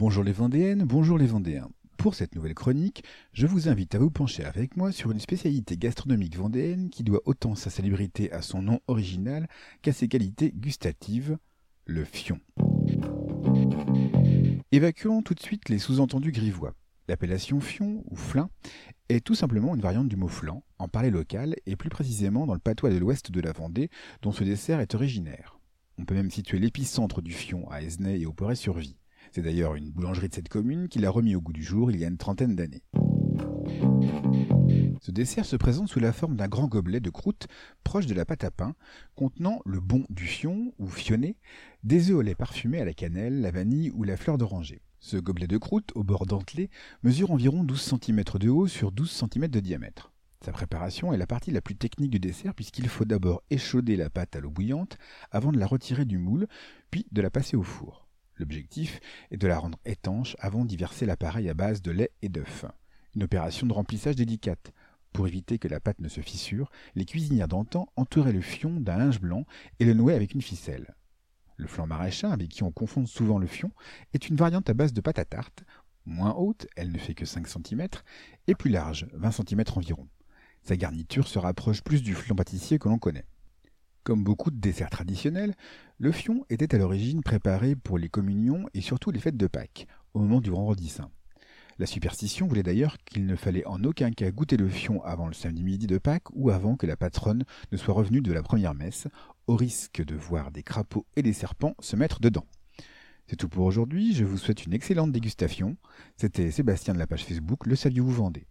Bonjour les Vendéennes, bonjour les Vendéens. Pour cette nouvelle chronique, je vous invite à vous pencher avec moi sur une spécialité gastronomique vendéenne qui doit autant sa célébrité à son nom original qu'à ses qualités gustatives, le fion. Évacuons tout de suite les sous-entendus grivois. L'appellation fion ou flin est tout simplement une variante du mot flan, en parler local et plus précisément dans le patois de l'ouest de la Vendée dont ce dessert est originaire. On peut même situer l'épicentre du fion à Esnay et au Poré-sur-Vie. C'est d'ailleurs une boulangerie de cette commune qui l'a remis au goût du jour il y a une trentaine d'années. Ce dessert se présente sous la forme d'un grand gobelet de croûte proche de la pâte à pain, contenant le bon du fion ou fionné, des œufs au lait parfumés à la cannelle, la vanille ou la fleur d'oranger. Ce gobelet de croûte, au bord dentelé, mesure environ 12 cm de haut sur 12 cm de diamètre. Sa préparation est la partie la plus technique du dessert puisqu'il faut d'abord échauder la pâte à l'eau bouillante avant de la retirer du moule, puis de la passer au four. L'objectif est de la rendre étanche avant d'y verser l'appareil à base de lait et d'œufs. Une opération de remplissage délicate. Pour éviter que la pâte ne se fissure, les cuisinières d'antan entouraient le fion d'un linge blanc et le nouaient avec une ficelle. Le flan maraîchin, avec qui on confond souvent le fion, est une variante à base de pâte à tarte, moins haute, elle ne fait que 5 cm, et plus large, 20 cm environ. Sa garniture se rapproche plus du flan pâtissier que l'on connaît. Comme beaucoup de desserts traditionnels, le fion était à l'origine préparé pour les communions et surtout les fêtes de Pâques, au moment du vendredi saint. La superstition voulait d'ailleurs qu'il ne fallait en aucun cas goûter le fion avant le samedi midi de Pâques ou avant que la patronne ne soit revenue de la première messe, au risque de voir des crapauds et des serpents se mettre dedans. C'est tout pour aujourd'hui, je vous souhaite une excellente dégustation. C'était Sébastien de la page Facebook Le Saviez-vous Vendée.